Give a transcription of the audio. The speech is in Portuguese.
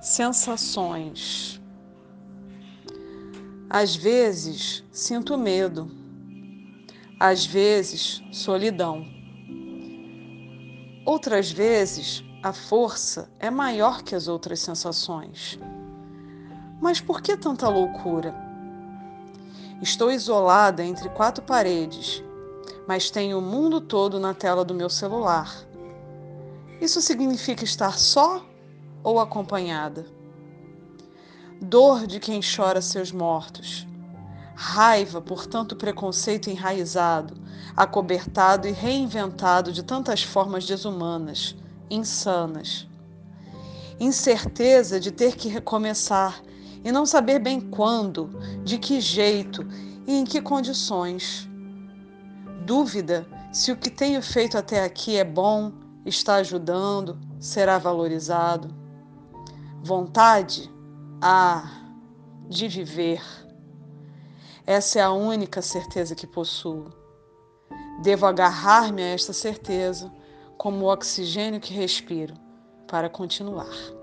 Sensações. Às vezes sinto medo, às vezes solidão. Outras vezes a força é maior que as outras sensações. Mas por que tanta loucura? Estou isolada entre quatro paredes, mas tenho o mundo todo na tela do meu celular. Isso significa estar só ou acompanhada. Dor de quem chora seus mortos. Raiva por tanto preconceito enraizado, acobertado e reinventado de tantas formas desumanas, insanas. Incerteza de ter que recomeçar e não saber bem quando, de que jeito e em que condições. Dúvida se o que tenho feito até aqui é bom, está ajudando, será valorizado vontade ah, de viver. Essa é a única certeza que possuo. Devo agarrar-me a esta certeza como o oxigênio que respiro para continuar.